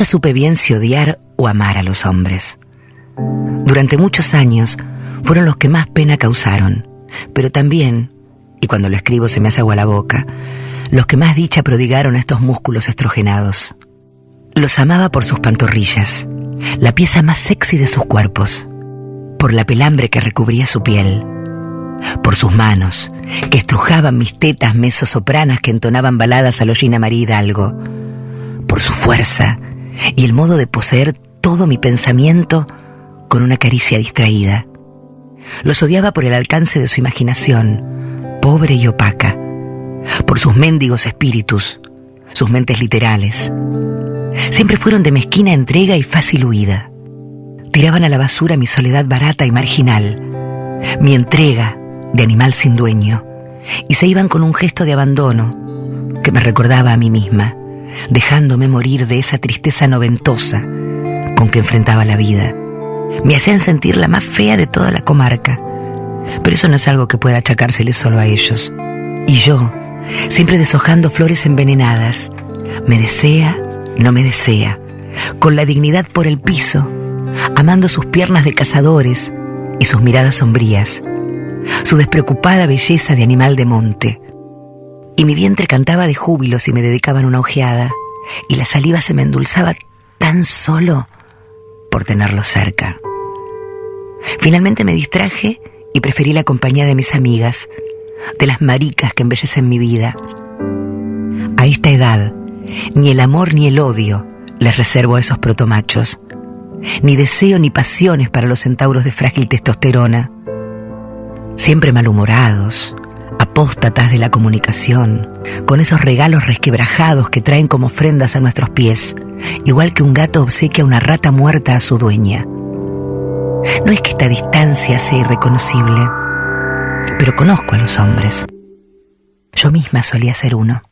Nunca supe bien si odiar o amar a los hombres. Durante muchos años fueron los que más pena causaron, pero también, y cuando lo escribo se me hace agua la boca, los que más dicha prodigaron a estos músculos estrogenados. Los amaba por sus pantorrillas, la pieza más sexy de sus cuerpos, por la pelambre que recubría su piel, por sus manos, que estrujaban mis tetas mesosopranas que entonaban baladas a lo Gina María Hidalgo, por su fuerza y el modo de poseer todo mi pensamiento con una caricia distraída. Los odiaba por el alcance de su imaginación, pobre y opaca, por sus mendigos espíritus, sus mentes literales. Siempre fueron de mezquina entrega y fácil huida. Tiraban a la basura mi soledad barata y marginal, mi entrega de animal sin dueño, y se iban con un gesto de abandono que me recordaba a mí misma, dejándome morir de esa tristeza noventosa con que enfrentaba la vida. Me hacían sentir la más fea de toda la comarca, pero eso no es algo que pueda achacársele solo a ellos. Y yo, siempre deshojando flores envenenadas, me desea, no me desea, con la dignidad por el piso, amando sus piernas de cazadores y sus miradas sombrías, su despreocupada belleza de animal de monte. Y mi vientre cantaba de júbilo si me dedicaban una ojeada, y la saliva se me endulzaba tan solo por tenerlo cerca. Finalmente me distraje y preferí la compañía de mis amigas, de las maricas que embellecen mi vida. A esta edad, ni el amor ni el odio les reservo a esos protomachos, ni deseo ni pasiones para los centauros de frágil testosterona siempre malhumorados, apóstatas de la comunicación, con esos regalos resquebrajados que traen como ofrendas a nuestros pies, igual que un gato obsequia una rata muerta a su dueña. No es que esta distancia sea irreconocible, pero conozco a los hombres. Yo misma solía ser uno.